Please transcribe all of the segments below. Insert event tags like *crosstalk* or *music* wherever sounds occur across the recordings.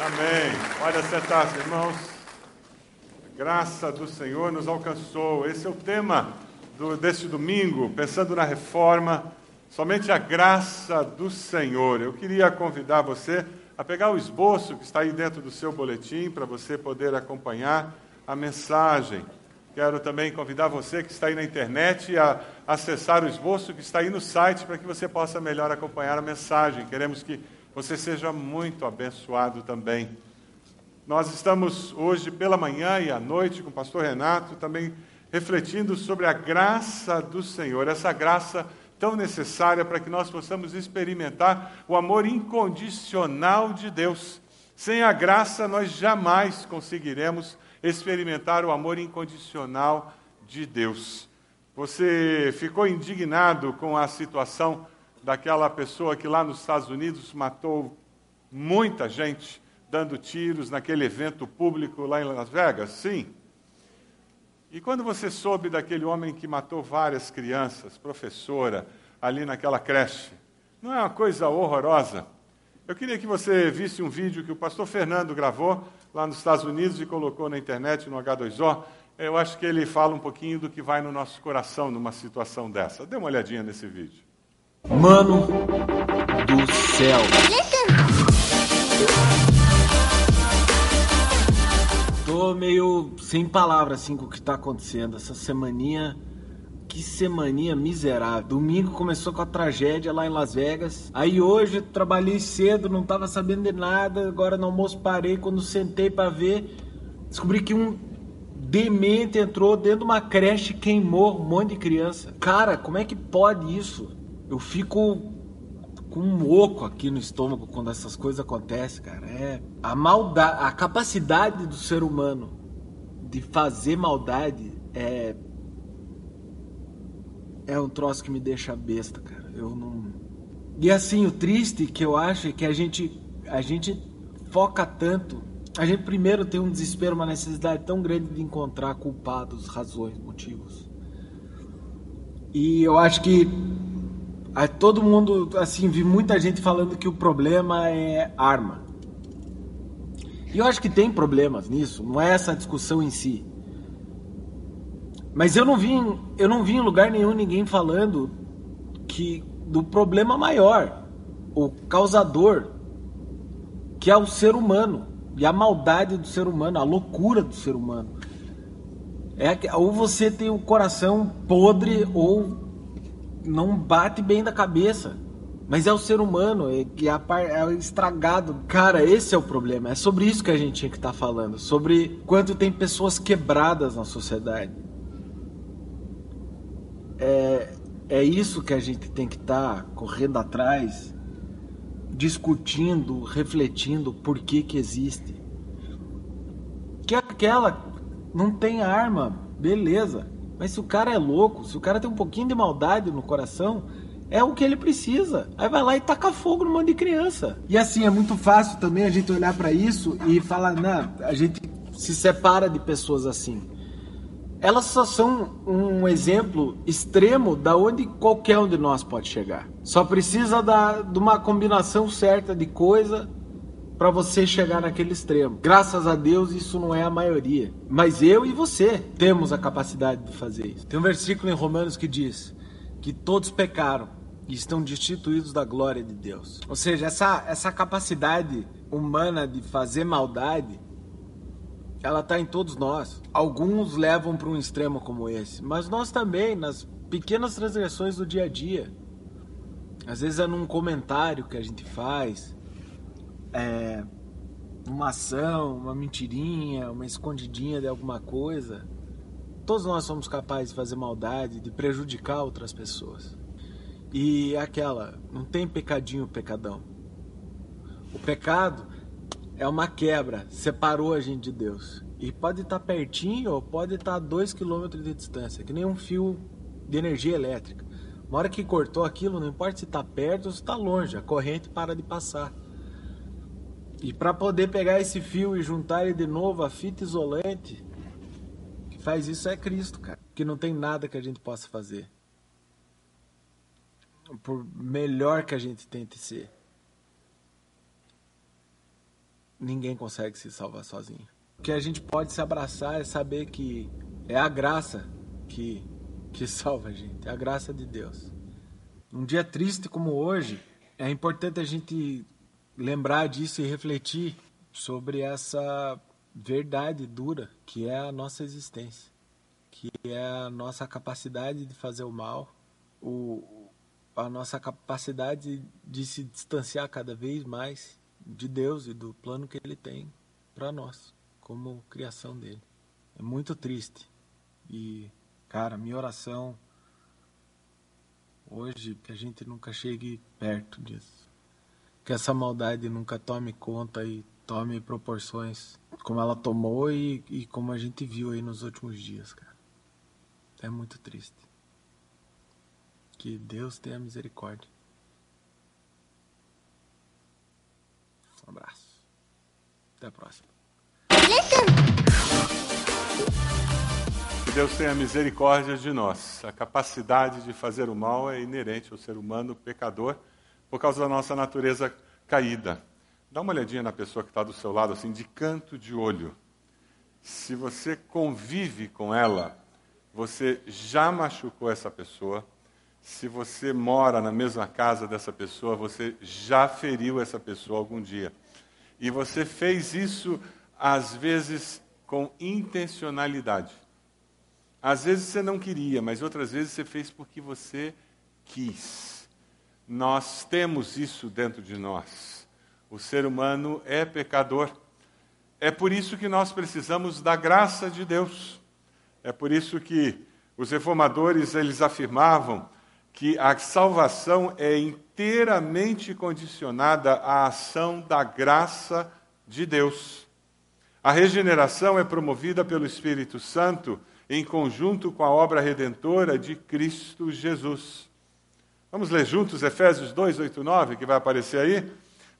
Amém. Pode sentar-se, irmãos. A graça do Senhor nos alcançou. Esse é o tema do, deste domingo, pensando na reforma. Somente a graça do Senhor. Eu queria convidar você a pegar o esboço que está aí dentro do seu boletim para você poder acompanhar a mensagem. Quero também convidar você que está aí na internet a acessar o esboço que está aí no site para que você possa melhor acompanhar a mensagem. Queremos que você seja muito abençoado também. Nós estamos hoje pela manhã e à noite com o pastor Renato também refletindo sobre a graça do Senhor, essa graça tão necessária para que nós possamos experimentar o amor incondicional de Deus. Sem a graça, nós jamais conseguiremos experimentar o amor incondicional de Deus. Você ficou indignado com a situação daquela pessoa que lá nos Estados Unidos matou muita gente dando tiros naquele evento público lá em Las Vegas? Sim. E quando você soube daquele homem que matou várias crianças, professora, ali naquela creche, não é uma coisa horrorosa? Eu queria que você visse um vídeo que o pastor Fernando gravou lá nos Estados Unidos e colocou na internet, no H2O. Eu acho que ele fala um pouquinho do que vai no nosso coração numa situação dessa. Dê uma olhadinha nesse vídeo. Mano do céu. Tô meio sem palavras assim com o que tá acontecendo. Essa semaninha. Que semaninha miserável. Domingo começou com a tragédia lá em Las Vegas. Aí hoje trabalhei cedo, não tava sabendo de nada. Agora no almoço parei. Quando sentei para ver, descobri que um demente entrou dentro de uma creche e queimou um monte de criança. Cara, como é que pode isso? Eu fico com um oco aqui no estômago quando essas coisas acontecem, cara. É a maldade, a capacidade do ser humano de fazer maldade é é um troço que me deixa besta, cara. Eu não E assim, o triste que eu acho é que a gente a gente foca tanto. A gente primeiro tem um desespero, uma necessidade tão grande de encontrar culpados, razões, motivos. E eu acho que Todo mundo, assim, vi muita gente falando que o problema é arma. E eu acho que tem problemas nisso, não é essa discussão em si. Mas eu não vi, eu não vi em lugar nenhum ninguém falando que do problema maior, o causador, que é o ser humano e a maldade do ser humano, a loucura do ser humano. É ou você tem o coração podre ou não bate bem da cabeça. Mas é o ser humano, é, é, é estragado. Cara, esse é o problema. É sobre isso que a gente tinha que estar tá falando. Sobre quanto tem pessoas quebradas na sociedade. É, é isso que a gente tem que estar tá correndo atrás, discutindo, refletindo por que que existe. Que aquela não tem arma, beleza. Mas se o cara é louco, se o cara tem um pouquinho de maldade no coração, é o que ele precisa. Aí vai lá e taca fogo no monte de criança. E assim, é muito fácil também a gente olhar para isso e falar, não, a gente se separa de pessoas assim. Elas só são um exemplo extremo da onde qualquer um de nós pode chegar. Só precisa da, de uma combinação certa de coisa para você chegar naquele extremo. Graças a Deus isso não é a maioria, mas eu e você temos a capacidade de fazer isso. Tem um versículo em Romanos que diz que todos pecaram e estão destituídos da glória de Deus. Ou seja, essa essa capacidade humana de fazer maldade ela está em todos nós. Alguns levam para um extremo como esse, mas nós também, nas pequenas transgressões do dia a dia. Às vezes é num comentário que a gente faz, é, uma ação, uma mentirinha, uma escondidinha de alguma coisa, todos nós somos capazes de fazer maldade, de prejudicar outras pessoas. E aquela, não tem pecadinho, pecadão. O pecado é uma quebra, separou a gente de Deus. E pode estar pertinho ou pode estar a dois quilômetros de distância, que nem um fio de energia elétrica. Uma hora que cortou aquilo, não importa se está perto ou se está longe, a corrente para de passar. E para poder pegar esse fio e juntar ele de novo a fita isolante, que faz isso é Cristo, cara. Que não tem nada que a gente possa fazer. Por melhor que a gente tente ser. ninguém consegue se salvar sozinho. O que a gente pode se abraçar é saber que é a graça que, que salva a gente, é a graça de Deus. Um dia triste como hoje, é importante a gente lembrar disso e refletir sobre essa verdade dura que é a nossa existência, que é a nossa capacidade de fazer o mal, o, a nossa capacidade de se distanciar cada vez mais de Deus e do plano que Ele tem para nós, como criação dele. É muito triste. E, cara, minha oração hoje que a gente nunca chegue perto disso. Que essa maldade nunca tome conta e tome proporções como ela tomou e, e como a gente viu aí nos últimos dias, cara. É muito triste. Que Deus tenha misericórdia. Um abraço. Até a próxima. Que Deus tenha misericórdia de nós. A capacidade de fazer o mal é inerente ao ser humano pecador por causa da nossa natureza caída. Dá uma olhadinha na pessoa que está do seu lado, assim, de canto de olho. Se você convive com ela, você já machucou essa pessoa. Se você mora na mesma casa dessa pessoa, você já feriu essa pessoa algum dia. E você fez isso, às vezes, com intencionalidade. Às vezes você não queria, mas outras vezes você fez porque você quis. Nós temos isso dentro de nós. O ser humano é pecador. É por isso que nós precisamos da graça de Deus. É por isso que os reformadores eles afirmavam que a salvação é inteiramente condicionada à ação da graça de Deus. A regeneração é promovida pelo Espírito Santo em conjunto com a obra redentora de Cristo Jesus. Vamos ler juntos Efésios 2, 8 9, que vai aparecer aí?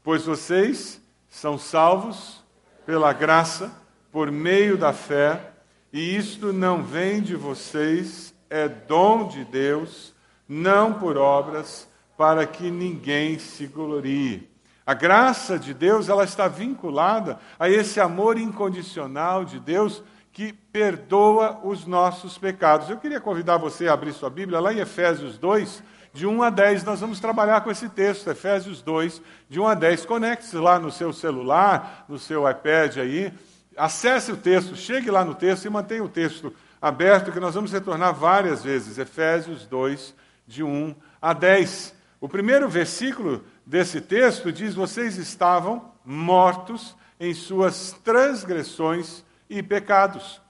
Pois vocês são salvos pela graça, por meio da fé, e isto não vem de vocês, é dom de Deus, não por obras, para que ninguém se glorie. A graça de Deus, ela está vinculada a esse amor incondicional de Deus que perdoa os nossos pecados. Eu queria convidar você a abrir sua Bíblia lá em Efésios 2, de 1 a 10. Nós vamos trabalhar com esse texto, Efésios 2, de 1 a 10. Conecte-se lá no seu celular, no seu iPad aí. Acesse o texto, chegue lá no texto e mantenha o texto aberto, que nós vamos retornar várias vezes. Efésios 2, de 1 a 10. O primeiro versículo desse texto diz: Vocês estavam mortos em suas transgressões e pecados.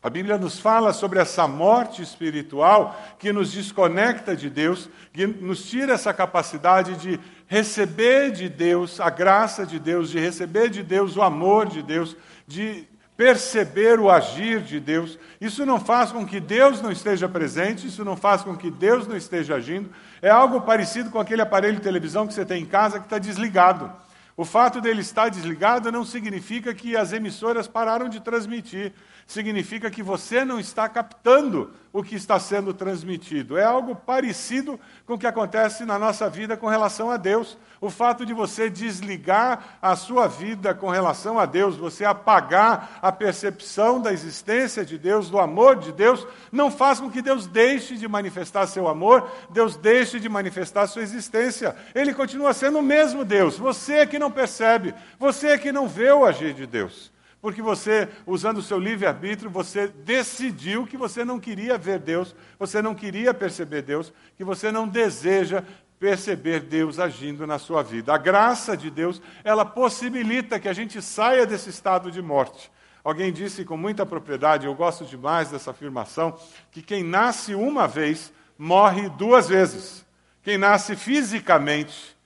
A Bíblia nos fala sobre essa morte espiritual que nos desconecta de Deus, que nos tira essa capacidade de receber de Deus a graça de Deus, de receber de Deus o amor de Deus, de perceber o agir de Deus. Isso não faz com que Deus não esteja presente, isso não faz com que Deus não esteja agindo. É algo parecido com aquele aparelho de televisão que você tem em casa que está desligado. O fato dele estar desligado não significa que as emissoras pararam de transmitir. Significa que você não está captando o que está sendo transmitido. É algo parecido com o que acontece na nossa vida com relação a Deus. O fato de você desligar a sua vida com relação a Deus, você apagar a percepção da existência de Deus, do amor de Deus, não faz com que Deus deixe de manifestar seu amor, Deus deixe de manifestar sua existência. Ele continua sendo o mesmo Deus. Você é que não percebe, você é que não vê o agir de Deus. Porque você, usando o seu livre-arbítrio, você decidiu que você não queria ver Deus, você não queria perceber Deus, que você não deseja perceber Deus agindo na sua vida. A graça de Deus, ela possibilita que a gente saia desse estado de morte. Alguém disse com muita propriedade, eu gosto demais dessa afirmação, que quem nasce uma vez morre duas vezes. Quem nasce fisicamente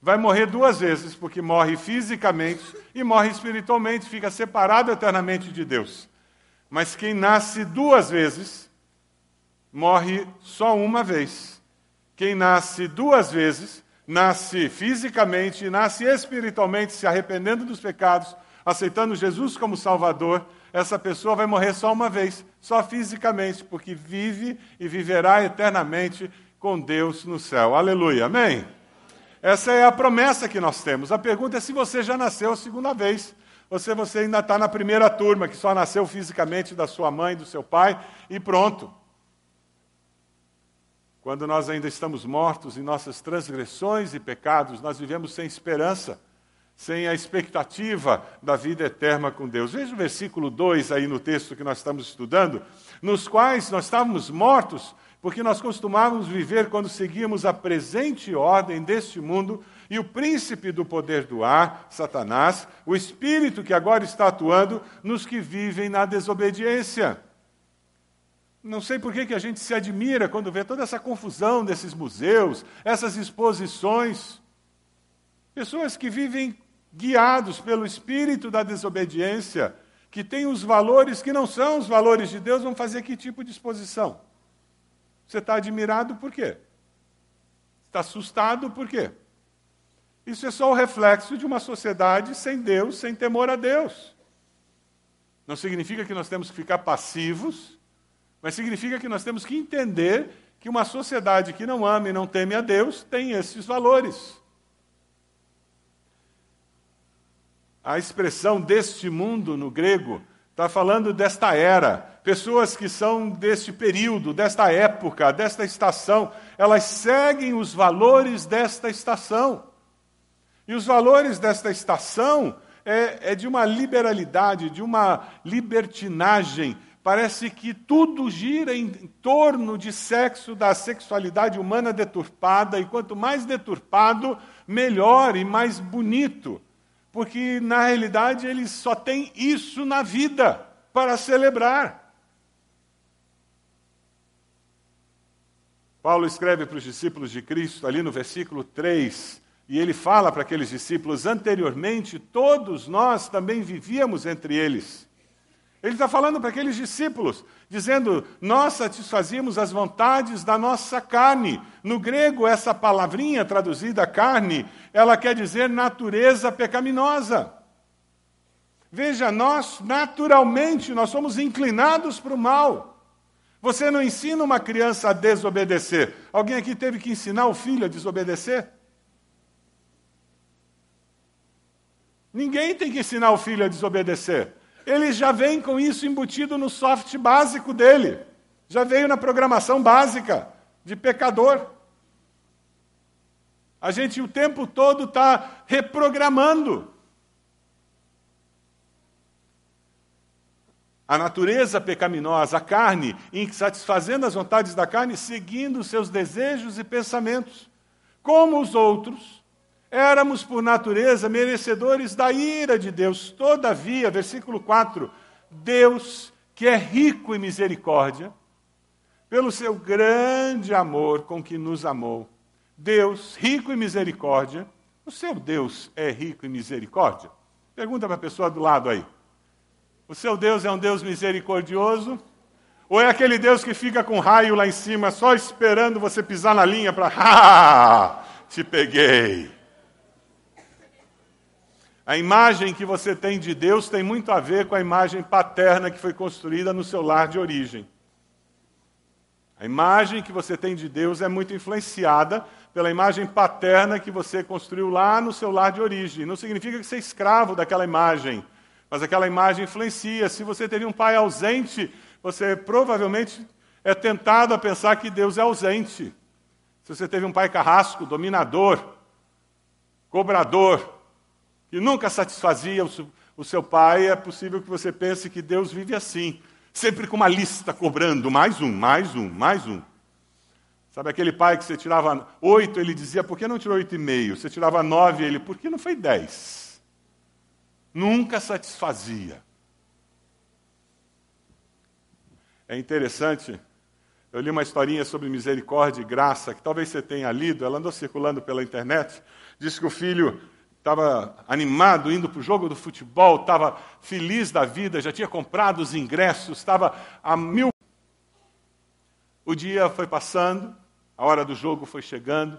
vai morrer duas vezes, porque morre fisicamente e morre espiritualmente, fica separado eternamente de Deus. Mas quem nasce duas vezes, morre só uma vez. Quem nasce duas vezes, nasce fisicamente, nasce espiritualmente, se arrependendo dos pecados, aceitando Jesus como Salvador, essa pessoa vai morrer só uma vez, só fisicamente, porque vive e viverá eternamente com Deus no céu. Aleluia. Amém? Essa é a promessa que nós temos. A pergunta é se você já nasceu a segunda vez. Ou se você ainda está na primeira turma, que só nasceu fisicamente da sua mãe, do seu pai, e pronto. Quando nós ainda estamos mortos em nossas transgressões e pecados, nós vivemos sem esperança, sem a expectativa da vida eterna com Deus. Veja o versículo 2 aí no texto que nós estamos estudando, nos quais nós estávamos mortos, porque nós costumávamos viver quando seguíamos a presente ordem deste mundo e o príncipe do poder do ar, Satanás, o espírito que agora está atuando nos que vivem na desobediência. Não sei por que, que a gente se admira quando vê toda essa confusão desses museus, essas exposições. Pessoas que vivem guiados pelo espírito da desobediência, que têm os valores que não são os valores de Deus, vão fazer que tipo de exposição? Você está admirado por quê? Está assustado por quê? Isso é só o reflexo de uma sociedade sem Deus, sem temor a Deus. Não significa que nós temos que ficar passivos mas significa que nós temos que entender que uma sociedade que não ama e não teme a Deus tem esses valores. A expressão deste mundo no grego está falando desta era. Pessoas que são deste período, desta época, desta estação, elas seguem os valores desta estação. E os valores desta estação é, é de uma liberalidade, de uma libertinagem Parece que tudo gira em torno de sexo, da sexualidade humana deturpada, e quanto mais deturpado, melhor e mais bonito. Porque, na realidade, eles só têm isso na vida para celebrar. Paulo escreve para os discípulos de Cristo, ali no versículo 3, e ele fala para aqueles discípulos: anteriormente, todos nós também vivíamos entre eles ele está falando para aqueles discípulos, dizendo: Nós satisfazíamos as vontades da nossa carne. No grego, essa palavrinha traduzida carne, ela quer dizer natureza pecaminosa. Veja, nós naturalmente nós somos inclinados para o mal. Você não ensina uma criança a desobedecer. Alguém aqui teve que ensinar o filho a desobedecer? Ninguém tem que ensinar o filho a desobedecer ele já vem com isso embutido no software básico dele. Já veio na programação básica de pecador. A gente o tempo todo está reprogramando. A natureza pecaminosa, a carne, satisfazendo as vontades da carne, seguindo seus desejos e pensamentos. Como os outros, Éramos, por natureza, merecedores da ira de Deus. Todavia, versículo 4: Deus, que é rico em misericórdia, pelo seu grande amor com que nos amou. Deus, rico em misericórdia, o seu Deus é rico em misericórdia? Pergunta para a pessoa do lado aí. O seu Deus é um Deus misericordioso? Ou é aquele Deus que fica com raio lá em cima, só esperando você pisar na linha para. Ah, *laughs* te peguei. A imagem que você tem de Deus tem muito a ver com a imagem paterna que foi construída no seu lar de origem. A imagem que você tem de Deus é muito influenciada pela imagem paterna que você construiu lá no seu lar de origem. Não significa que você é escravo daquela imagem, mas aquela imagem influencia. Se você teve um pai ausente, você provavelmente é tentado a pensar que Deus é ausente. Se você teve um pai carrasco, dominador, cobrador, que nunca satisfazia o seu pai, é possível que você pense que Deus vive assim, sempre com uma lista cobrando mais um, mais um, mais um. Sabe aquele pai que você tirava oito, ele dizia, por que não tirou oito e meio? Você tirava nove, ele, por que não foi dez? Nunca satisfazia. É interessante, eu li uma historinha sobre misericórdia e graça, que talvez você tenha lido, ela andou circulando pela internet, diz que o filho estava animado indo para o jogo do futebol, estava feliz da vida, já tinha comprado os ingressos, estava a mil. O dia foi passando, a hora do jogo foi chegando.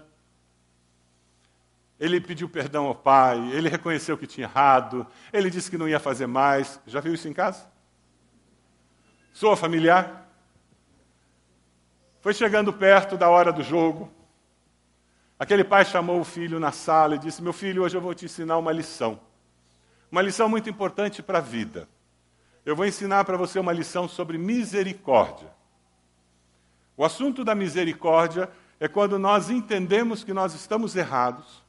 Ele pediu perdão ao pai, ele reconheceu que tinha errado, ele disse que não ia fazer mais. Já viu isso em casa? Sua familiar? Foi chegando perto da hora do jogo. Aquele pai chamou o filho na sala e disse: Meu filho, hoje eu vou te ensinar uma lição. Uma lição muito importante para a vida. Eu vou ensinar para você uma lição sobre misericórdia. O assunto da misericórdia é quando nós entendemos que nós estamos errados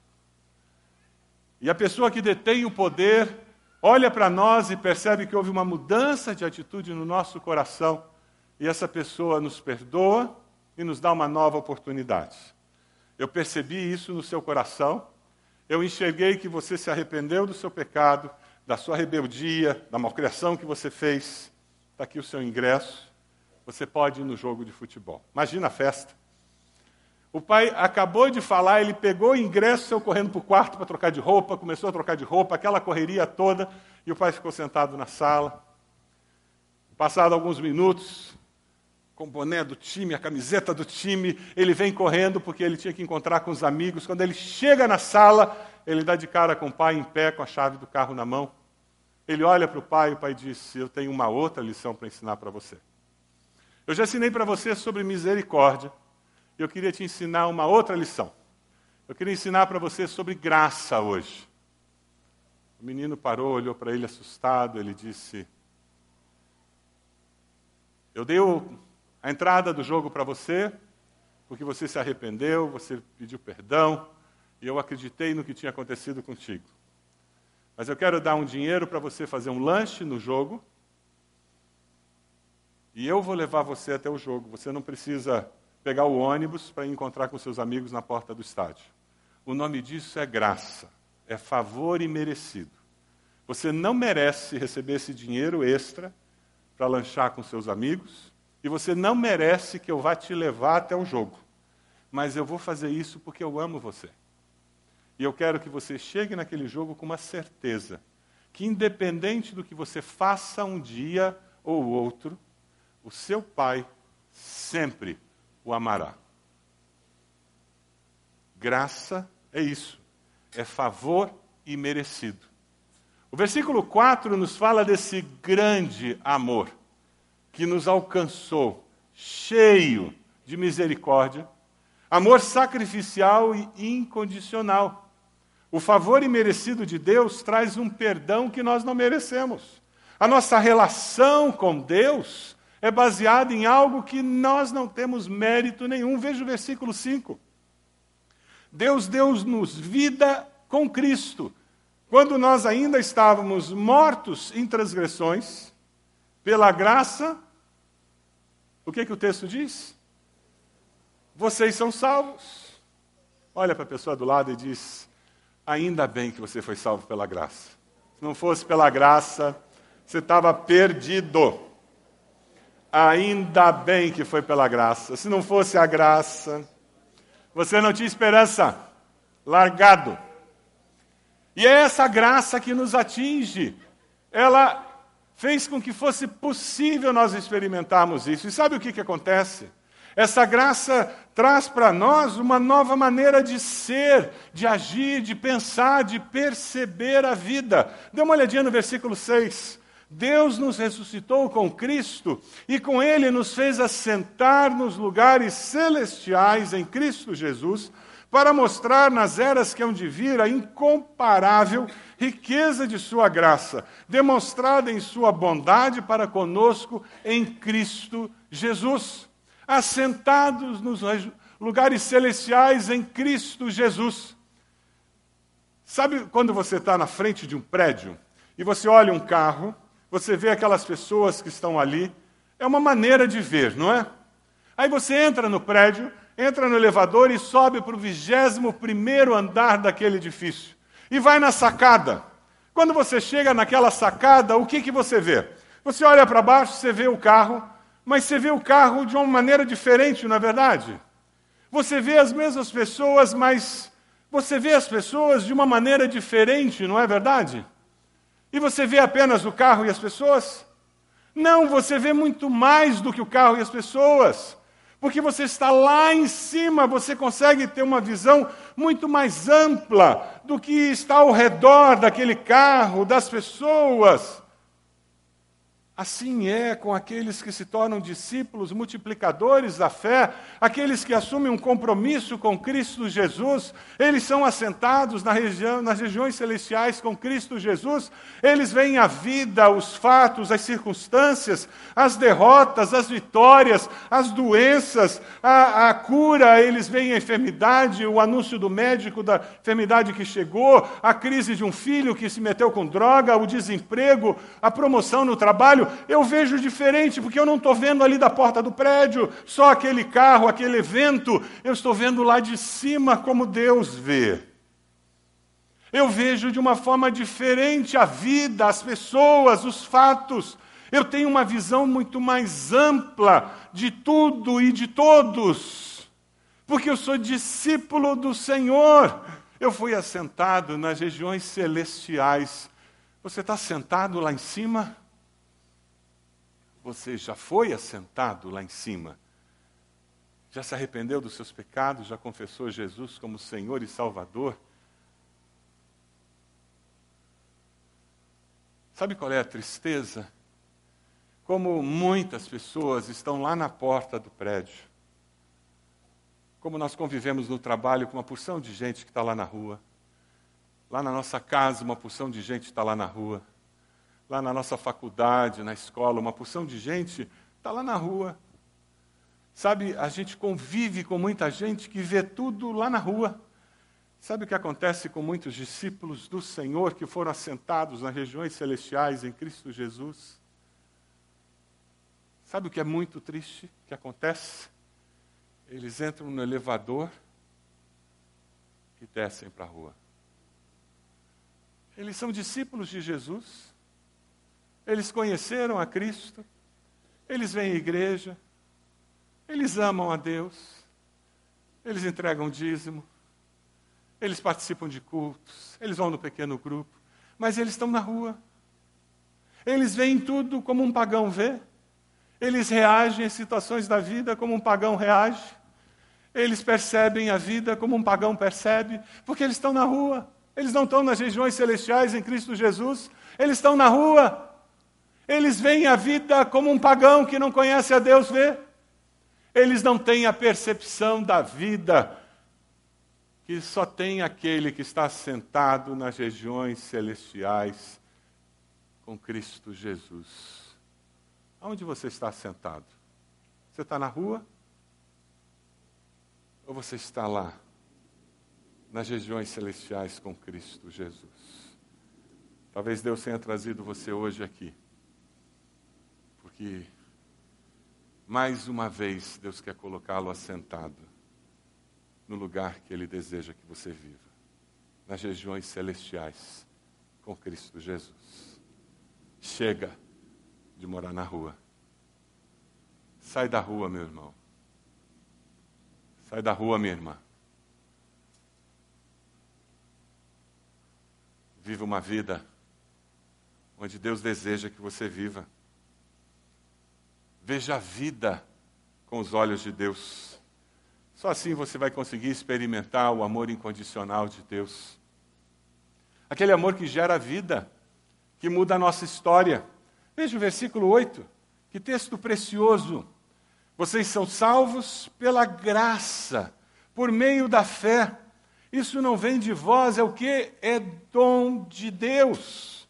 e a pessoa que detém o poder olha para nós e percebe que houve uma mudança de atitude no nosso coração e essa pessoa nos perdoa e nos dá uma nova oportunidade. Eu percebi isso no seu coração. Eu enxerguei que você se arrependeu do seu pecado, da sua rebeldia, da malcriação que você fez. Está aqui o seu ingresso. Você pode ir no jogo de futebol. Imagina a festa. O pai acabou de falar, ele pegou o ingresso, saiu correndo para o quarto para trocar de roupa, começou a trocar de roupa, aquela correria toda, e o pai ficou sentado na sala. Passado alguns minutos, com o boné do time, a camiseta do time, ele vem correndo porque ele tinha que encontrar com os amigos. Quando ele chega na sala, ele dá de cara com o pai em pé, com a chave do carro na mão. Ele olha para o pai e o pai diz: Eu tenho uma outra lição para ensinar para você. Eu já ensinei para você sobre misericórdia. Eu queria te ensinar uma outra lição. Eu queria ensinar para você sobre graça hoje. O menino parou, olhou para ele assustado. Ele disse: Eu dei o a entrada do jogo para você, porque você se arrependeu, você pediu perdão, e eu acreditei no que tinha acontecido contigo. Mas eu quero dar um dinheiro para você fazer um lanche no jogo, e eu vou levar você até o jogo. Você não precisa pegar o ônibus para encontrar com seus amigos na porta do estádio. O nome disso é graça, é favor imerecido. Você não merece receber esse dinheiro extra para lanchar com seus amigos, e você não merece que eu vá te levar até o jogo. Mas eu vou fazer isso porque eu amo você. E eu quero que você chegue naquele jogo com uma certeza que, independente do que você faça um dia ou outro, o seu pai sempre o amará. Graça é isso, é favor imerecido. O versículo 4 nos fala desse grande amor que nos alcançou, cheio de misericórdia, amor sacrificial e incondicional. O favor imerecido de Deus traz um perdão que nós não merecemos. A nossa relação com Deus é baseada em algo que nós não temos mérito nenhum. Veja o versículo 5. Deus deu-nos vida com Cristo, quando nós ainda estávamos mortos em transgressões, pela graça, o que, que o texto diz? Vocês são salvos. Olha para a pessoa do lado e diz: Ainda bem que você foi salvo pela graça. Se não fosse pela graça, você estava perdido. Ainda bem que foi pela graça. Se não fosse a graça, você não tinha esperança. Largado. E é essa graça que nos atinge. Ela fez com que fosse possível nós experimentarmos isso. E sabe o que, que acontece? Essa graça traz para nós uma nova maneira de ser, de agir, de pensar, de perceber a vida. Dê uma olhadinha no versículo 6. Deus nos ressuscitou com Cristo e com Ele nos fez assentar nos lugares celestiais em Cristo Jesus para mostrar nas eras que hão de vir a incomparável riqueza de Sua graça, demonstrada em Sua bondade para conosco em Cristo Jesus, assentados nos lugares celestiais em Cristo Jesus. Sabe quando você está na frente de um prédio e você olha um carro, você vê aquelas pessoas que estão ali, é uma maneira de ver, não é? Aí você entra no prédio entra no elevador e sobe para o vigésimo primeiro andar daquele edifício. E vai na sacada. Quando você chega naquela sacada, o que, que você vê? Você olha para baixo, você vê o carro, mas você vê o carro de uma maneira diferente, não é verdade? Você vê as mesmas pessoas, mas você vê as pessoas de uma maneira diferente, não é verdade? E você vê apenas o carro e as pessoas? Não, você vê muito mais do que o carro e as pessoas. Porque você está lá em cima, você consegue ter uma visão muito mais ampla do que está ao redor daquele carro, das pessoas. Assim é com aqueles que se tornam discípulos, multiplicadores da fé, aqueles que assumem um compromisso com Cristo Jesus, eles são assentados na região, nas regiões celestiais com Cristo Jesus, eles veem a vida, os fatos, as circunstâncias, as derrotas, as vitórias, as doenças, a, a cura, eles veem a enfermidade, o anúncio do médico da enfermidade que chegou, a crise de um filho que se meteu com droga, o desemprego, a promoção no trabalho eu vejo diferente, porque eu não estou vendo ali da porta do prédio só aquele carro, aquele evento, eu estou vendo lá de cima como Deus vê. Eu vejo de uma forma diferente a vida, as pessoas, os fatos. Eu tenho uma visão muito mais ampla de tudo e de todos, porque eu sou discípulo do Senhor. Eu fui assentado nas regiões celestiais. Você está sentado lá em cima? Você já foi assentado lá em cima? Já se arrependeu dos seus pecados? Já confessou Jesus como Senhor e Salvador? Sabe qual é a tristeza? Como muitas pessoas estão lá na porta do prédio. Como nós convivemos no trabalho com uma porção de gente que está lá na rua. Lá na nossa casa, uma porção de gente está lá na rua lá na nossa faculdade, na escola, uma porção de gente está lá na rua. Sabe, a gente convive com muita gente que vê tudo lá na rua. Sabe o que acontece com muitos discípulos do Senhor que foram assentados nas regiões celestiais em Cristo Jesus? Sabe o que é muito triste que acontece? Eles entram no elevador e descem para a rua. Eles são discípulos de Jesus, eles conheceram a Cristo, eles vêm à igreja, eles amam a Deus, eles entregam dízimo, eles participam de cultos, eles vão no pequeno grupo, mas eles estão na rua. Eles veem tudo como um pagão vê, eles reagem às situações da vida como um pagão reage, eles percebem a vida como um pagão percebe, porque eles estão na rua, eles não estão nas regiões celestiais em Cristo Jesus, eles estão na rua. Eles veem a vida como um pagão que não conhece a Deus vê. Eles não têm a percepção da vida que só tem aquele que está sentado nas regiões celestiais com Cristo Jesus. Aonde você está sentado? Você está na rua? Ou você está lá, nas regiões celestiais com Cristo Jesus? Talvez Deus tenha trazido você hoje aqui que mais uma vez Deus quer colocá-lo assentado no lugar que Ele deseja que você viva, nas regiões celestiais, com Cristo Jesus. Chega de morar na rua. Sai da rua, meu irmão. Sai da rua, minha irmã. Viva uma vida onde Deus deseja que você viva. Veja a vida com os olhos de Deus. Só assim você vai conseguir experimentar o amor incondicional de Deus. Aquele amor que gera vida, que muda a nossa história. Veja o versículo 8. Que texto precioso. Vocês são salvos pela graça, por meio da fé. Isso não vem de vós, é o que? É dom de Deus.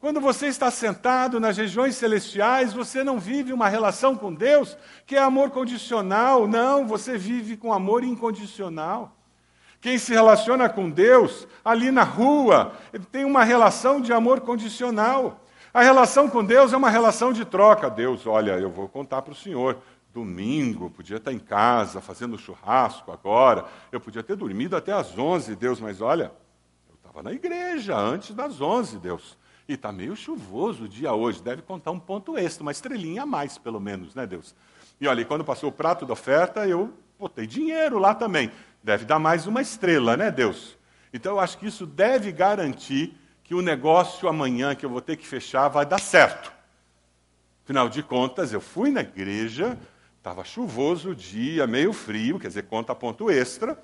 Quando você está sentado nas regiões celestiais, você não vive uma relação com Deus que é amor condicional. Não, você vive com amor incondicional. Quem se relaciona com Deus ali na rua, tem uma relação de amor condicional. A relação com Deus é uma relação de troca. Deus, olha, eu vou contar para o Senhor. Domingo, podia estar em casa fazendo churrasco agora. Eu podia ter dormido até às 11, Deus, mas olha, eu estava na igreja antes das 11, Deus. E está meio chuvoso o dia hoje, deve contar um ponto extra, uma estrelinha a mais, pelo menos, né, Deus? E olha, quando passou o prato da oferta, eu botei dinheiro lá também. Deve dar mais uma estrela, né, Deus? Então eu acho que isso deve garantir que o negócio amanhã que eu vou ter que fechar vai dar certo. Afinal de contas, eu fui na igreja, estava chuvoso o dia, meio frio, quer dizer, conta ponto extra.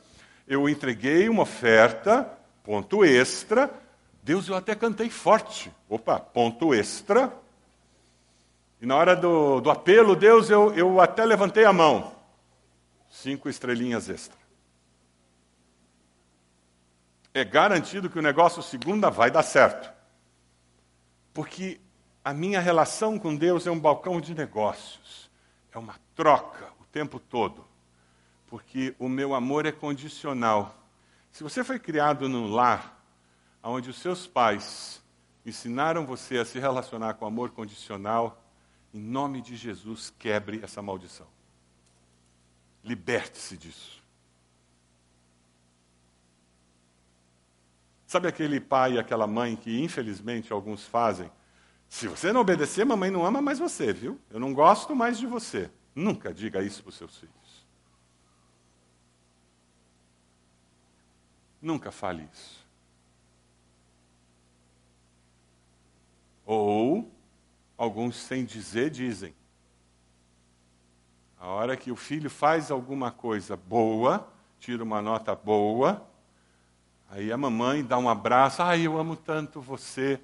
Eu entreguei uma oferta, ponto extra, Deus, eu até cantei forte. Opa, ponto extra. E na hora do, do apelo, Deus, eu, eu até levantei a mão. Cinco estrelinhas extra. É garantido que o negócio segunda vai dar certo. Porque a minha relação com Deus é um balcão de negócios. É uma troca o tempo todo. Porque o meu amor é condicional. Se você foi criado num lar onde os seus pais ensinaram você a se relacionar com amor condicional, em nome de Jesus, quebre essa maldição. Liberte-se disso. Sabe aquele pai e aquela mãe que, infelizmente, alguns fazem? Se você não obedecer, mamãe não ama mais você, viu? Eu não gosto mais de você. Nunca diga isso para os seus filhos. Nunca fale isso. Ou, alguns sem dizer, dizem. A hora que o filho faz alguma coisa boa, tira uma nota boa, aí a mamãe dá um abraço, ai, eu amo tanto você.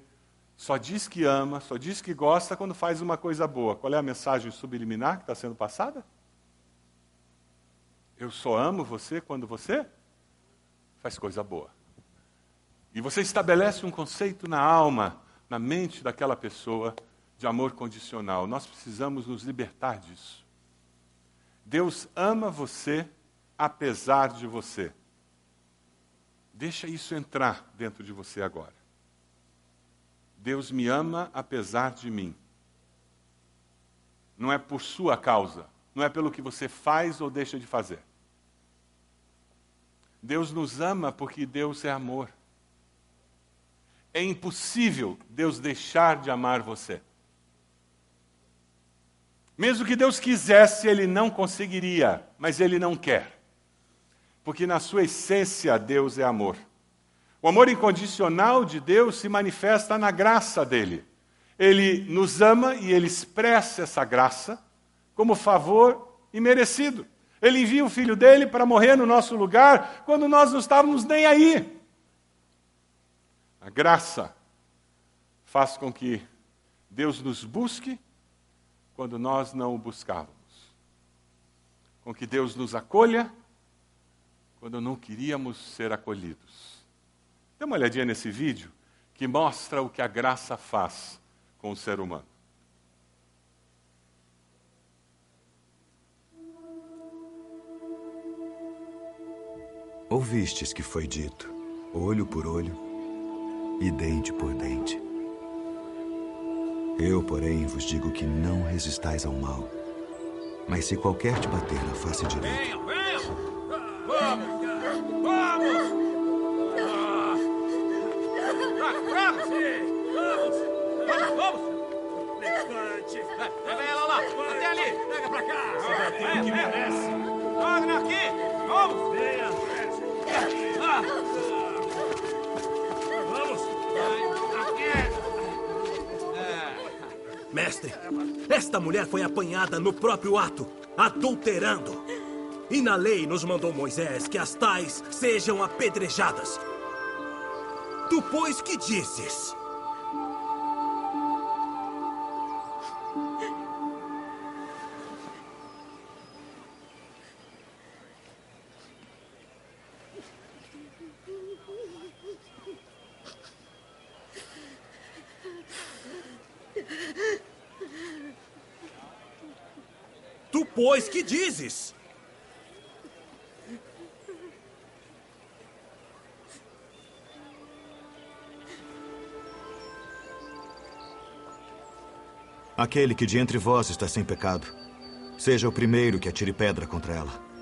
Só diz que ama, só diz que gosta quando faz uma coisa boa. Qual é a mensagem subliminar que está sendo passada? Eu só amo você quando você faz coisa boa. E você estabelece um conceito na alma, na mente daquela pessoa, de amor condicional. Nós precisamos nos libertar disso. Deus ama você apesar de você. Deixa isso entrar dentro de você agora. Deus me ama apesar de mim. Não é por sua causa, não é pelo que você faz ou deixa de fazer. Deus nos ama porque Deus é amor. É impossível Deus deixar de amar você. Mesmo que Deus quisesse, Ele não conseguiria, mas Ele não quer. Porque na sua essência, Deus é amor. O amor incondicional de Deus se manifesta na graça dele. Ele nos ama e ele expressa essa graça como favor imerecido. Ele envia o filho dele para morrer no nosso lugar quando nós não estávamos nem aí. A graça faz com que Deus nos busque quando nós não o buscávamos. Com que Deus nos acolha quando não queríamos ser acolhidos. Dê uma olhadinha nesse vídeo que mostra o que a graça faz com o ser humano. Ouvistes que foi dito, olho por olho e dente por dente. Eu, porém, vos digo que não resistais ao mal. Mas se qualquer te bater na face direita. Venham, venham! Vamos! Vamos! Vamos! Vamos! Vamos! Levante! Leva ela lá! Até ali! Pega pra cá! Você vai ter o que merece! Wagner aqui! Vamos! Venha! Vamos! Esta mulher foi apanhada no próprio ato, adulterando. E na lei nos mandou Moisés que as tais sejam apedrejadas. Tu, pois, que dizes? Que dizes? Aquele que de entre vós está sem pecado, seja o primeiro que atire pedra contra ela.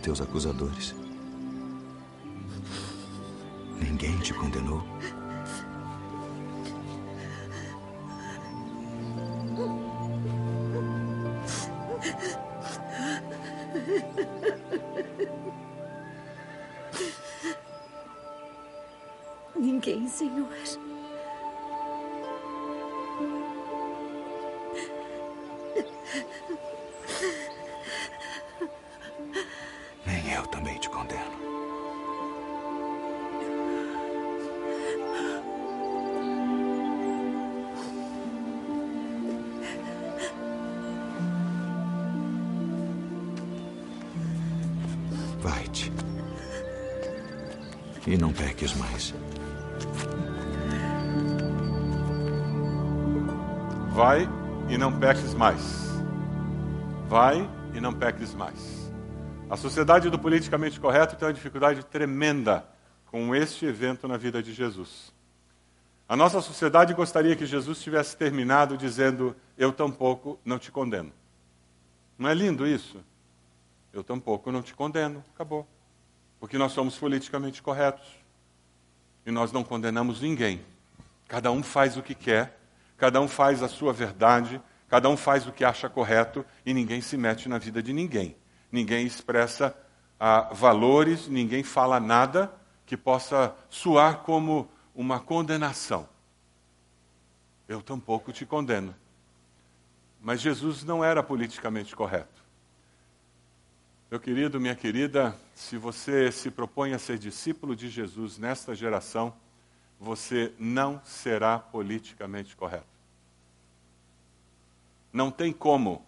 Teus acusadores? Ninguém te condenou? Ninguém, Senhor. Vai-te. E não peques mais. Vai e não peques mais. Vai e não peques mais. A sociedade do politicamente correto tem uma dificuldade tremenda com este evento na vida de Jesus. A nossa sociedade gostaria que Jesus tivesse terminado dizendo: Eu tampouco não te condeno. Não é lindo isso? Eu tampouco não te condeno. Acabou. Porque nós somos politicamente corretos. E nós não condenamos ninguém. Cada um faz o que quer, cada um faz a sua verdade, cada um faz o que acha correto e ninguém se mete na vida de ninguém. Ninguém expressa ah, valores, ninguém fala nada que possa soar como uma condenação. Eu tampouco te condeno. Mas Jesus não era politicamente correto. Meu querido, minha querida, se você se propõe a ser discípulo de Jesus nesta geração, você não será politicamente correto. Não tem como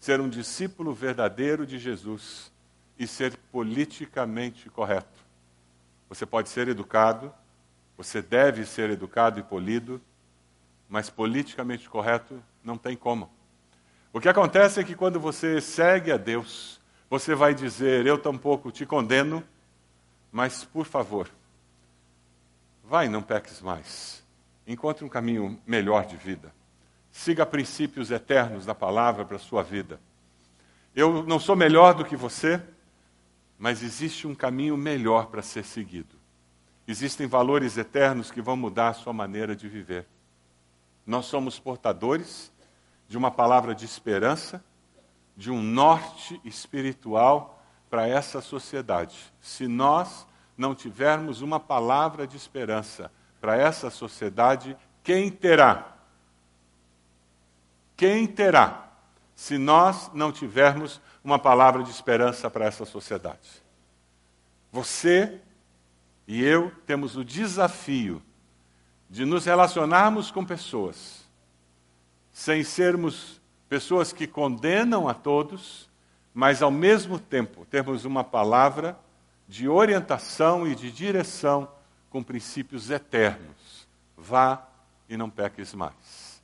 ser um discípulo verdadeiro de Jesus e ser politicamente correto. Você pode ser educado, você deve ser educado e polido, mas politicamente correto não tem como. O que acontece é que quando você segue a Deus, você vai dizer: Eu tampouco te condeno, mas por favor, vai, não peques mais. Encontre um caminho melhor de vida. Siga princípios eternos da palavra para a sua vida. Eu não sou melhor do que você, mas existe um caminho melhor para ser seguido. Existem valores eternos que vão mudar a sua maneira de viver. Nós somos portadores de uma palavra de esperança de um norte espiritual para essa sociedade. Se nós não tivermos uma palavra de esperança para essa sociedade, quem terá? Quem terá? Se nós não tivermos uma palavra de esperança para essa sociedade. Você e eu temos o desafio de nos relacionarmos com pessoas sem sermos pessoas que condenam a todos, mas ao mesmo tempo temos uma palavra de orientação e de direção com princípios eternos. Vá e não peques mais.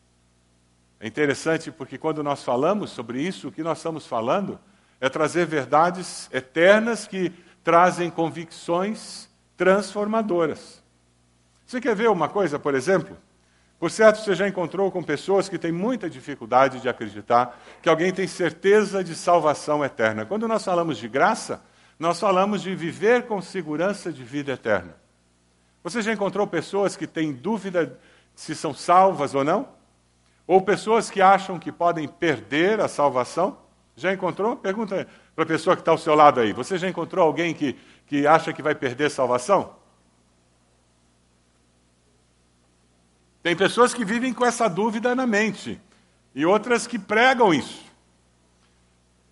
É interessante porque quando nós falamos sobre isso, o que nós estamos falando é trazer verdades eternas que trazem convicções transformadoras. Você quer ver uma coisa, por exemplo? Por certo, você já encontrou com pessoas que têm muita dificuldade de acreditar que alguém tem certeza de salvação eterna. Quando nós falamos de graça, nós falamos de viver com segurança de vida eterna. Você já encontrou pessoas que têm dúvida se são salvas ou não? Ou pessoas que acham que podem perder a salvação? Já encontrou? Pergunta para a pessoa que está ao seu lado aí. Você já encontrou alguém que, que acha que vai perder salvação? Tem pessoas que vivem com essa dúvida na mente e outras que pregam isso.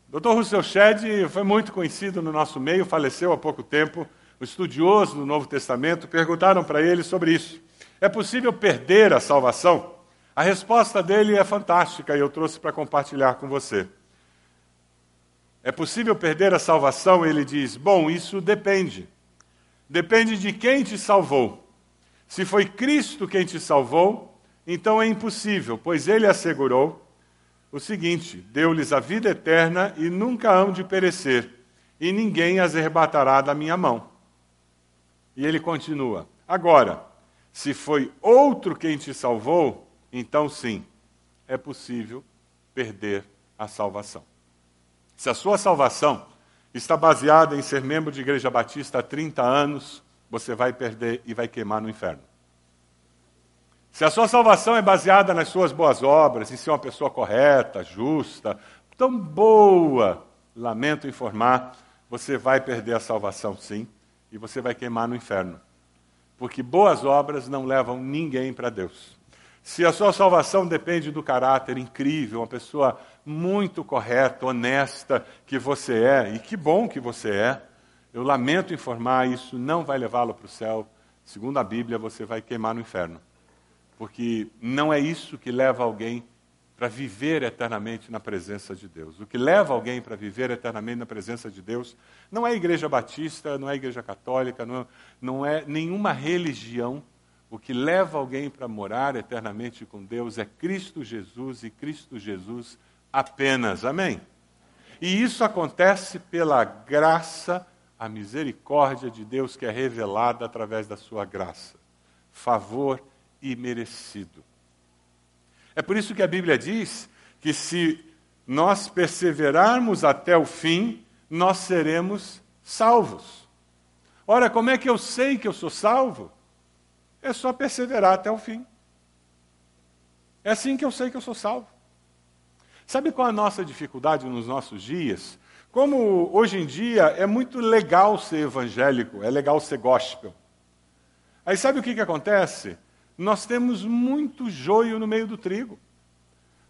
Dr. Russell Shedd foi muito conhecido no nosso meio, faleceu há pouco tempo, um estudioso do Novo Testamento. Perguntaram para ele sobre isso. É possível perder a salvação? A resposta dele é fantástica e eu trouxe para compartilhar com você. É possível perder a salvação? Ele diz: Bom, isso depende. Depende de quem te salvou. Se foi Cristo quem te salvou, então é impossível, pois ele assegurou o seguinte: deu-lhes a vida eterna e nunca hão de perecer, e ninguém as arrebatará da minha mão. E ele continua: agora, se foi outro quem te salvou, então sim, é possível perder a salvação. Se a sua salvação está baseada em ser membro de igreja batista há 30 anos, você vai perder e vai queimar no inferno. Se a sua salvação é baseada nas suas boas obras, em ser uma pessoa correta, justa, tão boa, lamento informar, você vai perder a salvação sim, e você vai queimar no inferno. Porque boas obras não levam ninguém para Deus. Se a sua salvação depende do caráter incrível, uma pessoa muito correta, honesta que você é, e que bom que você é, eu lamento informar, isso não vai levá-lo para o céu. Segundo a Bíblia, você vai queimar no inferno. Porque não é isso que leva alguém para viver eternamente na presença de Deus. O que leva alguém para viver eternamente na presença de Deus não é a igreja batista, não é a igreja católica, não, não é nenhuma religião. O que leva alguém para morar eternamente com Deus é Cristo Jesus e Cristo Jesus apenas. Amém? E isso acontece pela graça, a misericórdia de Deus que é revelada através da sua graça. Favor imerecido. É por isso que a Bíblia diz que se nós perseverarmos até o fim, nós seremos salvos. Ora, como é que eu sei que eu sou salvo? É só perseverar até o fim. É assim que eu sei que eu sou salvo. Sabe qual é a nossa dificuldade nos nossos dias? Como hoje em dia é muito legal ser evangélico, é legal ser gospel. Aí sabe o que, que acontece? Nós temos muito joio no meio do trigo.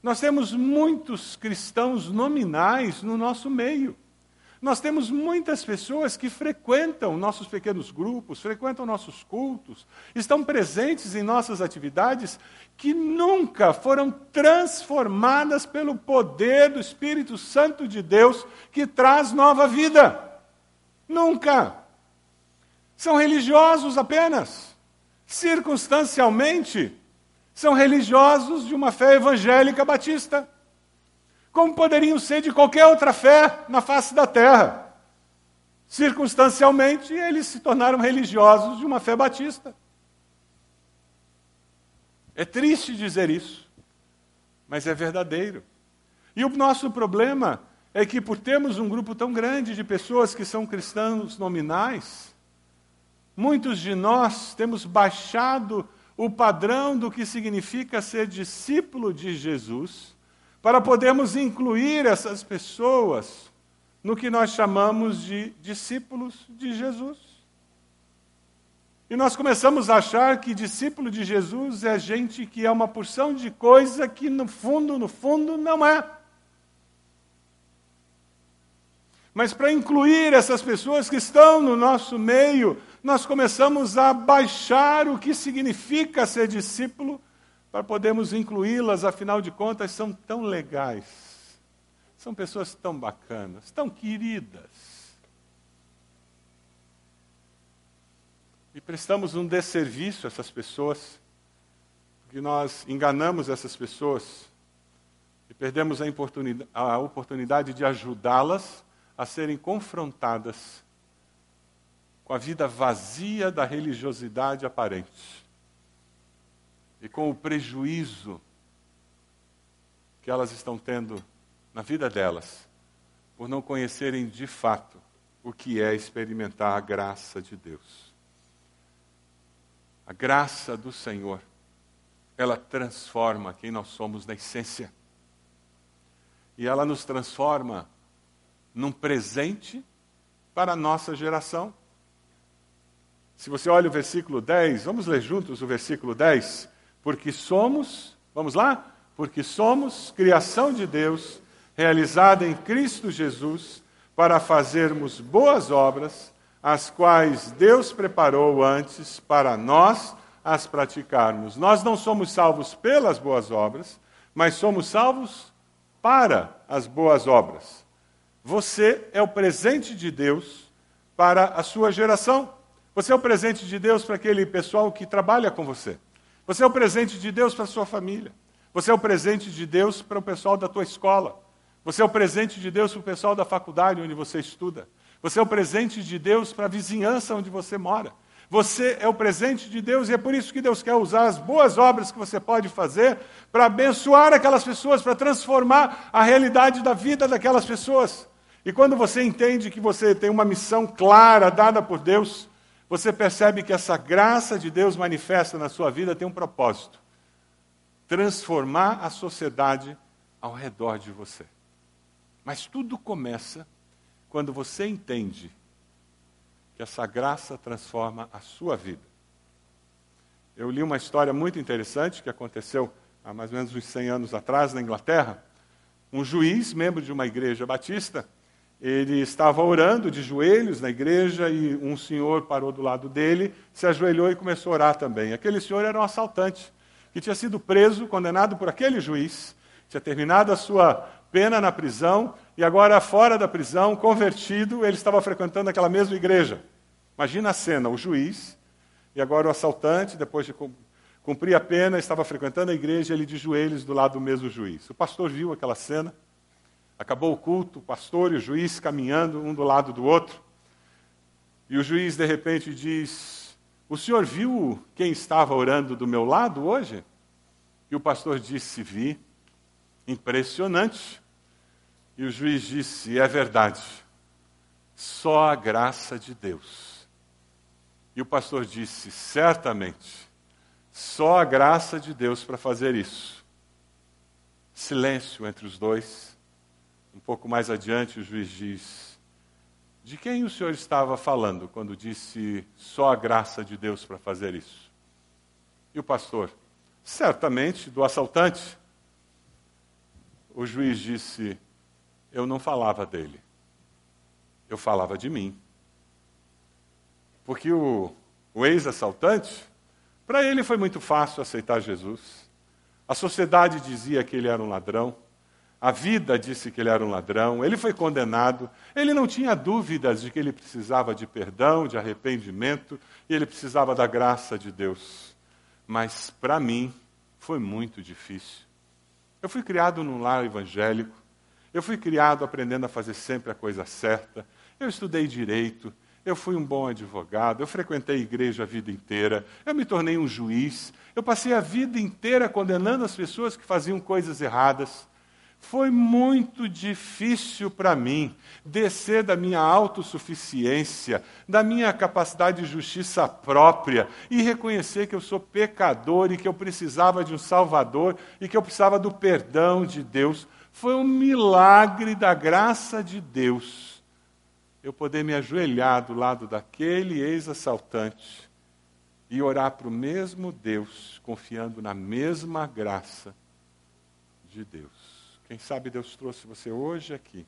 Nós temos muitos cristãos nominais no nosso meio. Nós temos muitas pessoas que frequentam nossos pequenos grupos, frequentam nossos cultos, estão presentes em nossas atividades, que nunca foram transformadas pelo poder do Espírito Santo de Deus que traz nova vida. Nunca. São religiosos apenas. Circunstancialmente, são religiosos de uma fé evangélica batista como poderiam ser de qualquer outra fé na face da terra. Circunstancialmente, eles se tornaram religiosos de uma fé batista. É triste dizer isso, mas é verdadeiro. E o nosso problema é que, por termos um grupo tão grande de pessoas que são cristãos nominais, muitos de nós temos baixado o padrão do que significa ser discípulo de Jesus para podermos incluir essas pessoas no que nós chamamos de discípulos de Jesus. E nós começamos a achar que discípulo de Jesus é gente que é uma porção de coisa que no fundo, no fundo, não é. Mas para incluir essas pessoas que estão no nosso meio, nós começamos a baixar o que significa ser discípulo para podermos incluí-las, afinal de contas, são tão legais, são pessoas tão bacanas, tão queridas. E prestamos um desserviço a essas pessoas, porque nós enganamos essas pessoas e perdemos a oportunidade, a oportunidade de ajudá-las a serem confrontadas com a vida vazia da religiosidade aparente e com o prejuízo que elas estão tendo na vida delas, por não conhecerem de fato o que é experimentar a graça de Deus. A graça do Senhor, ela transforma quem nós somos na essência. E ela nos transforma num presente para a nossa geração. Se você olha o versículo 10, vamos ler juntos o versículo 10. Porque somos, vamos lá? Porque somos criação de Deus, realizada em Cristo Jesus, para fazermos boas obras, as quais Deus preparou antes para nós as praticarmos. Nós não somos salvos pelas boas obras, mas somos salvos para as boas obras. Você é o presente de Deus para a sua geração. Você é o presente de Deus para aquele pessoal que trabalha com você. Você é o presente de Deus para a sua família. Você é o presente de Deus para o pessoal da tua escola. Você é o presente de Deus para o pessoal da faculdade onde você estuda. Você é o presente de Deus para a vizinhança onde você mora. Você é o presente de Deus e é por isso que Deus quer usar as boas obras que você pode fazer para abençoar aquelas pessoas, para transformar a realidade da vida daquelas pessoas. E quando você entende que você tem uma missão clara dada por Deus, você percebe que essa graça de Deus manifesta na sua vida tem um propósito: transformar a sociedade ao redor de você. Mas tudo começa quando você entende que essa graça transforma a sua vida. Eu li uma história muito interessante que aconteceu há mais ou menos uns 100 anos atrás na Inglaterra. Um juiz, membro de uma igreja batista, ele estava orando de joelhos na igreja e um senhor parou do lado dele, se ajoelhou e começou a orar também. Aquele senhor era um assaltante que tinha sido preso, condenado por aquele juiz, tinha terminado a sua pena na prisão e agora, fora da prisão, convertido, ele estava frequentando aquela mesma igreja. Imagina a cena: o juiz e agora o assaltante, depois de cumprir a pena, estava frequentando a igreja, ele de joelhos do lado do mesmo juiz. O pastor viu aquela cena Acabou o culto, o pastor e o juiz caminhando um do lado do outro. E o juiz, de repente, diz: O senhor viu quem estava orando do meu lado hoje? E o pastor disse: Vi. Impressionante. E o juiz disse: É verdade. Só a graça de Deus. E o pastor disse: Certamente. Só a graça de Deus para fazer isso. Silêncio entre os dois. Um pouco mais adiante, o juiz diz: De quem o senhor estava falando quando disse só a graça de Deus para fazer isso? E o pastor: Certamente do assaltante. O juiz disse: Eu não falava dele, eu falava de mim. Porque o, o ex-assaltante, para ele foi muito fácil aceitar Jesus. A sociedade dizia que ele era um ladrão. A vida disse que ele era um ladrão, ele foi condenado, ele não tinha dúvidas de que ele precisava de perdão, de arrependimento, e ele precisava da graça de Deus. Mas para mim foi muito difícil. Eu fui criado num lar evangélico, eu fui criado aprendendo a fazer sempre a coisa certa, eu estudei direito, eu fui um bom advogado, eu frequentei igreja a vida inteira, eu me tornei um juiz, eu passei a vida inteira condenando as pessoas que faziam coisas erradas. Foi muito difícil para mim descer da minha autossuficiência, da minha capacidade de justiça própria e reconhecer que eu sou pecador e que eu precisava de um Salvador e que eu precisava do perdão de Deus. Foi um milagre da graça de Deus eu poder me ajoelhar do lado daquele ex-assaltante e orar para o mesmo Deus, confiando na mesma graça de Deus. Quem sabe Deus trouxe você hoje aqui,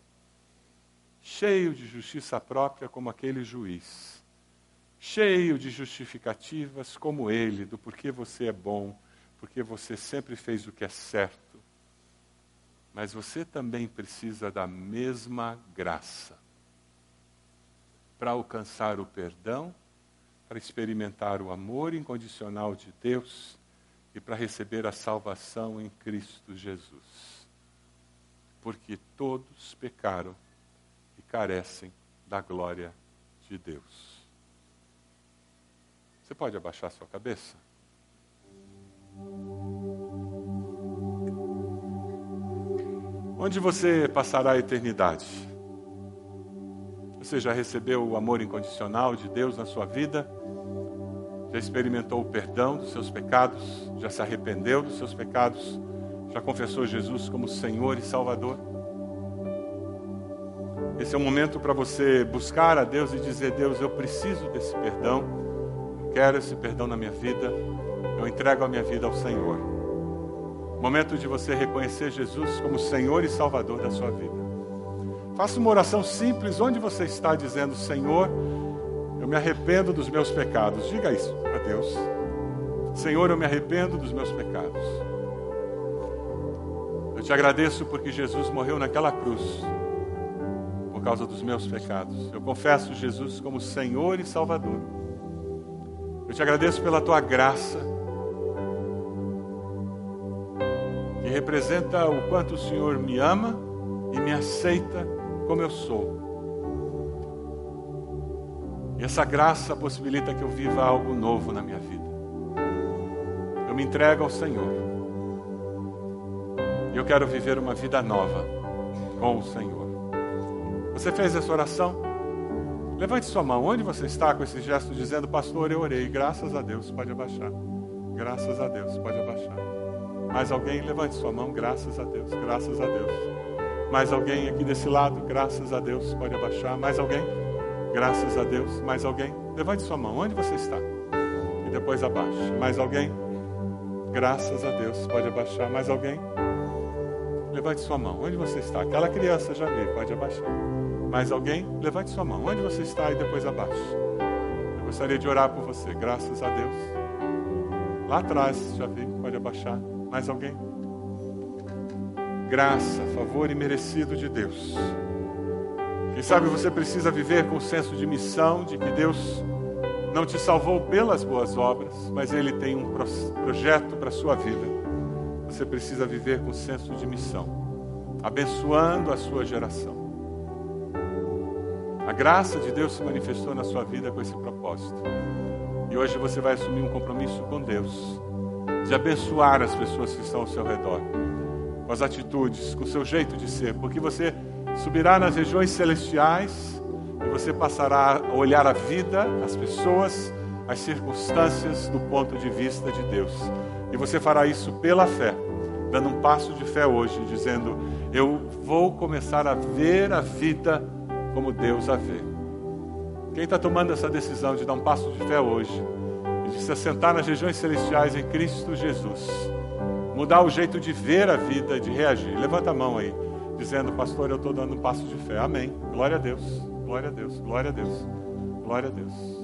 cheio de justiça própria como aquele juiz, cheio de justificativas como ele, do porquê você é bom, porque você sempre fez o que é certo. Mas você também precisa da mesma graça para alcançar o perdão, para experimentar o amor incondicional de Deus e para receber a salvação em Cristo Jesus porque todos pecaram e carecem da glória de Deus. Você pode abaixar sua cabeça? Onde você passará a eternidade? Você já recebeu o amor incondicional de Deus na sua vida? Já experimentou o perdão dos seus pecados? Já se arrependeu dos seus pecados? Já confessou Jesus como Senhor e Salvador? Esse é o momento para você buscar a Deus e dizer: Deus, eu preciso desse perdão, eu quero esse perdão na minha vida, eu entrego a minha vida ao Senhor. Momento de você reconhecer Jesus como Senhor e Salvador da sua vida. Faça uma oração simples onde você está dizendo: Senhor, eu me arrependo dos meus pecados. Diga isso a Deus. Senhor, eu me arrependo dos meus pecados. Te agradeço porque Jesus morreu naquela cruz por causa dos meus pecados. Eu confesso Jesus como Senhor e Salvador. Eu te agradeço pela tua graça, que representa o quanto o Senhor me ama e me aceita como eu sou. E essa graça possibilita que eu viva algo novo na minha vida. Eu me entrego ao Senhor. Eu quero viver uma vida nova com o Senhor. Você fez essa oração? Levante sua mão. Onde você está com esse gesto dizendo, pastor, eu orei. Graças a Deus, pode abaixar. Graças a Deus, pode abaixar. Mais alguém? Levante sua mão. Graças a Deus, graças a Deus. Mais alguém aqui desse lado? Graças a Deus, pode abaixar. Mais alguém? Graças a Deus. Mais alguém? Levante sua mão. Onde você está? E depois abaixe. Mais alguém? Graças a Deus, pode abaixar. Mais alguém? Levante sua mão. Onde você está? Aquela criança já vi, pode abaixar. Mais alguém? Levante sua mão. Onde você está e depois abaixe. Eu gostaria de orar por você. Graças a Deus. Lá atrás, já vi, pode abaixar. Mais alguém? Graça, favor e merecido de Deus. Quem sabe você precisa viver com o senso de missão, de que Deus não te salvou pelas boas obras, mas Ele tem um projeto para a sua vida. Você precisa viver com senso de missão, abençoando a sua geração. A graça de Deus se manifestou na sua vida com esse propósito. E hoje você vai assumir um compromisso com Deus de abençoar as pessoas que estão ao seu redor, com as atitudes, com o seu jeito de ser, porque você subirá nas regiões celestiais e você passará a olhar a vida, as pessoas, as circunstâncias do ponto de vista de Deus. E você fará isso pela fé, dando um passo de fé hoje, dizendo: Eu vou começar a ver a vida como Deus a vê. Quem está tomando essa decisão de dar um passo de fé hoje e de se assentar nas regiões celestiais em Cristo Jesus, mudar o jeito de ver a vida, de reagir, levanta a mão aí, dizendo, pastor, eu estou dando um passo de fé. Amém. Glória a Deus, glória a Deus, glória a Deus, glória a Deus.